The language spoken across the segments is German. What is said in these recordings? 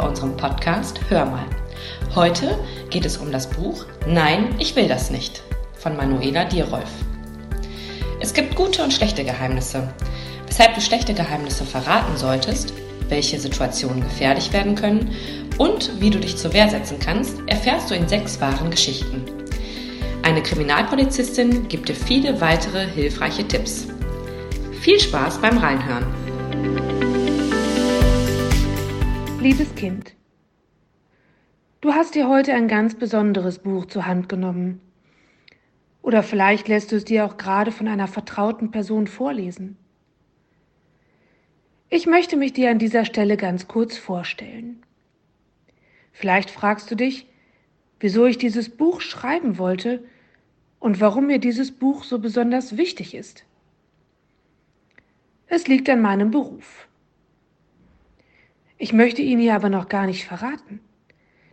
bei unserem Podcast Hör mal. Heute geht es um das Buch Nein, ich will das nicht von Manuela Dierolf. Es gibt gute und schlechte Geheimnisse. Weshalb du schlechte Geheimnisse verraten solltest, welche Situationen gefährlich werden können und wie du dich zur Wehr setzen kannst, erfährst du in sechs wahren Geschichten. Eine Kriminalpolizistin gibt dir viele weitere hilfreiche Tipps. Viel Spaß beim Reinhören. Liebes Kind, du hast dir heute ein ganz besonderes Buch zur Hand genommen. Oder vielleicht lässt du es dir auch gerade von einer vertrauten Person vorlesen. Ich möchte mich dir an dieser Stelle ganz kurz vorstellen. Vielleicht fragst du dich, wieso ich dieses Buch schreiben wollte und warum mir dieses Buch so besonders wichtig ist. Es liegt an meinem Beruf. Ich möchte ihn hier aber noch gar nicht verraten.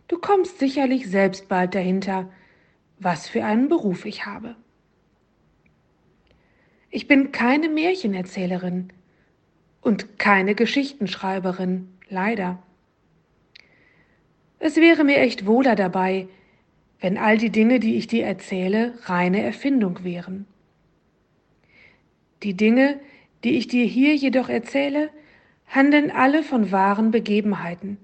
Du kommst sicherlich selbst bald dahinter, was für einen Beruf ich habe. Ich bin keine Märchenerzählerin und keine Geschichtenschreiberin, leider. Es wäre mir echt wohler dabei, wenn all die Dinge, die ich dir erzähle, reine Erfindung wären. Die Dinge, die ich dir hier jedoch erzähle, handeln alle von wahren Begebenheiten.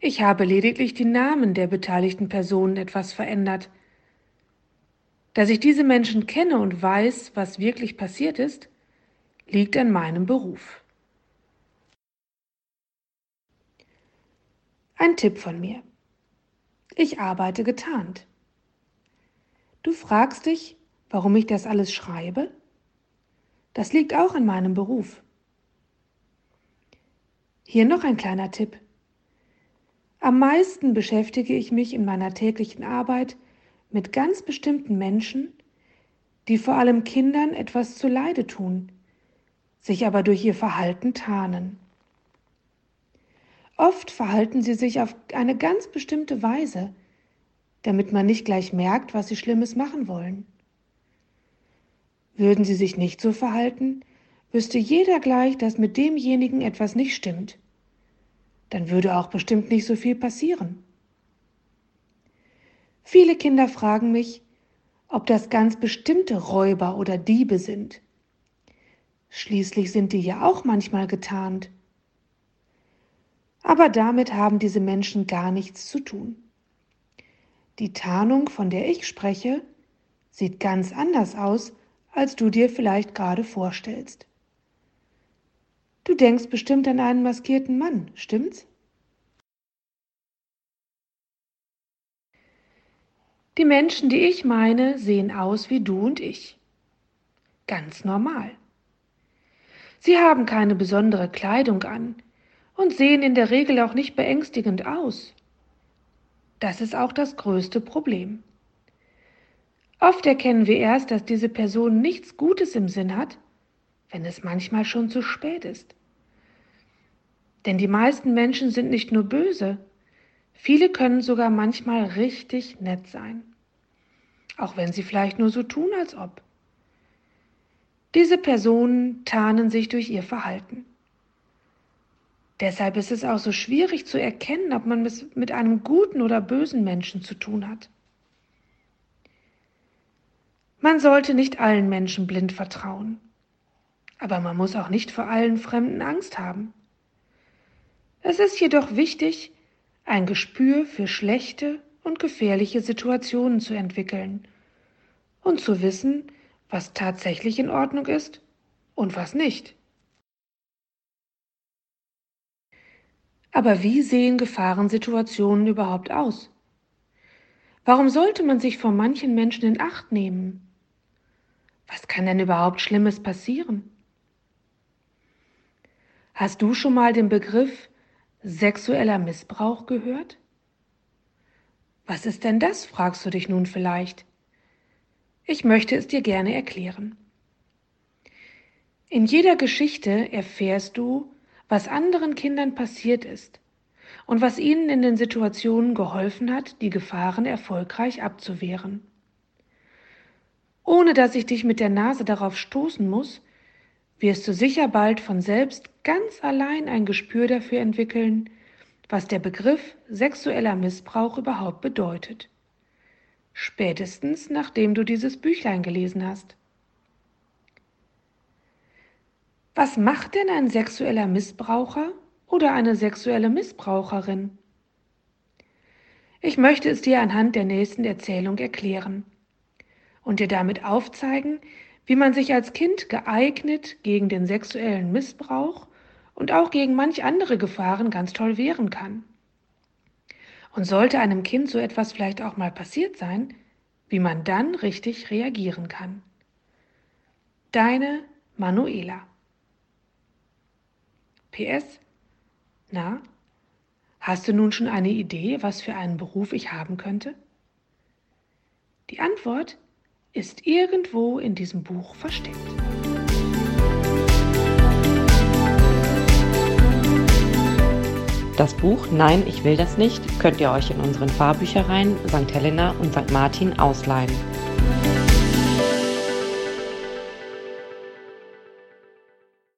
Ich habe lediglich die Namen der beteiligten Personen etwas verändert. Dass ich diese Menschen kenne und weiß, was wirklich passiert ist, liegt an meinem Beruf. Ein Tipp von mir. Ich arbeite getarnt. Du fragst dich, warum ich das alles schreibe? Das liegt auch an meinem Beruf. Hier noch ein kleiner Tipp. Am meisten beschäftige ich mich in meiner täglichen Arbeit mit ganz bestimmten Menschen, die vor allem Kindern etwas zu Leide tun, sich aber durch ihr Verhalten tarnen. Oft verhalten sie sich auf eine ganz bestimmte Weise, damit man nicht gleich merkt, was sie Schlimmes machen wollen. Würden sie sich nicht so verhalten, wüsste jeder gleich, dass mit demjenigen etwas nicht stimmt. Dann würde auch bestimmt nicht so viel passieren. Viele Kinder fragen mich, ob das ganz bestimmte Räuber oder Diebe sind. Schließlich sind die ja auch manchmal getarnt. Aber damit haben diese Menschen gar nichts zu tun. Die Tarnung, von der ich spreche, sieht ganz anders aus, als du dir vielleicht gerade vorstellst. Du denkst bestimmt an einen maskierten Mann, stimmt's? Die Menschen, die ich meine, sehen aus wie du und ich. Ganz normal. Sie haben keine besondere Kleidung an und sehen in der Regel auch nicht beängstigend aus. Das ist auch das größte Problem. Oft erkennen wir erst, dass diese Person nichts Gutes im Sinn hat, wenn es manchmal schon zu spät ist. Denn die meisten Menschen sind nicht nur böse, viele können sogar manchmal richtig nett sein. Auch wenn sie vielleicht nur so tun, als ob. Diese Personen tarnen sich durch ihr Verhalten. Deshalb ist es auch so schwierig zu erkennen, ob man es mit einem guten oder bösen Menschen zu tun hat. Man sollte nicht allen Menschen blind vertrauen, aber man muss auch nicht vor allen Fremden Angst haben. Es ist jedoch wichtig, ein Gespür für schlechte und gefährliche Situationen zu entwickeln und zu wissen, was tatsächlich in Ordnung ist und was nicht. Aber wie sehen Gefahrensituationen überhaupt aus? Warum sollte man sich vor manchen Menschen in Acht nehmen? Was kann denn überhaupt Schlimmes passieren? Hast du schon mal den Begriff sexueller Missbrauch gehört? Was ist denn das, fragst du dich nun vielleicht. Ich möchte es dir gerne erklären. In jeder Geschichte erfährst du, was anderen Kindern passiert ist und was ihnen in den Situationen geholfen hat, die Gefahren erfolgreich abzuwehren. Ohne dass ich dich mit der Nase darauf stoßen muss, wirst du sicher bald von selbst ganz allein ein Gespür dafür entwickeln, was der Begriff sexueller Missbrauch überhaupt bedeutet. Spätestens nachdem du dieses Büchlein gelesen hast. Was macht denn ein sexueller Missbraucher oder eine sexuelle Missbraucherin? Ich möchte es dir anhand der nächsten Erzählung erklären und dir damit aufzeigen, wie man sich als Kind geeignet gegen den sexuellen Missbrauch und auch gegen manch andere Gefahren ganz toll wehren kann. Und sollte einem Kind so etwas vielleicht auch mal passiert sein, wie man dann richtig reagieren kann. Deine Manuela. PS. Na, Hast du nun schon eine Idee, was für einen Beruf ich haben könnte? Die Antwort ist irgendwo in diesem Buch versteckt. Das Buch Nein, ich will das nicht könnt ihr euch in unseren Fahrbüchereien St. Helena und St. Martin ausleihen.